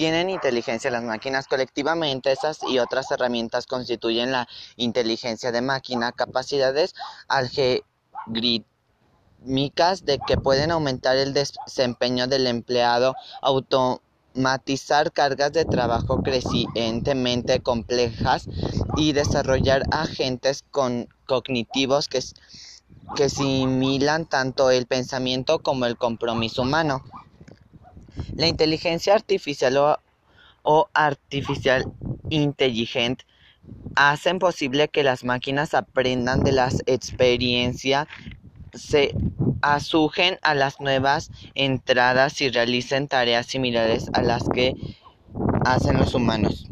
tienen inteligencia las máquinas colectivamente, esas y otras herramientas constituyen la inteligencia de máquina, capacidades algorítmicas de que pueden aumentar el desempeño del empleado, automatizar cargas de trabajo crecientemente complejas y desarrollar agentes cognitivos que, que similan tanto el pensamiento como el compromiso humano. La inteligencia artificial o, artificial inteligente hacen posible que las máquinas aprendan de las experiencias, se asujen a las nuevas entradas y realicen tareas similares a las que hacen los humanos.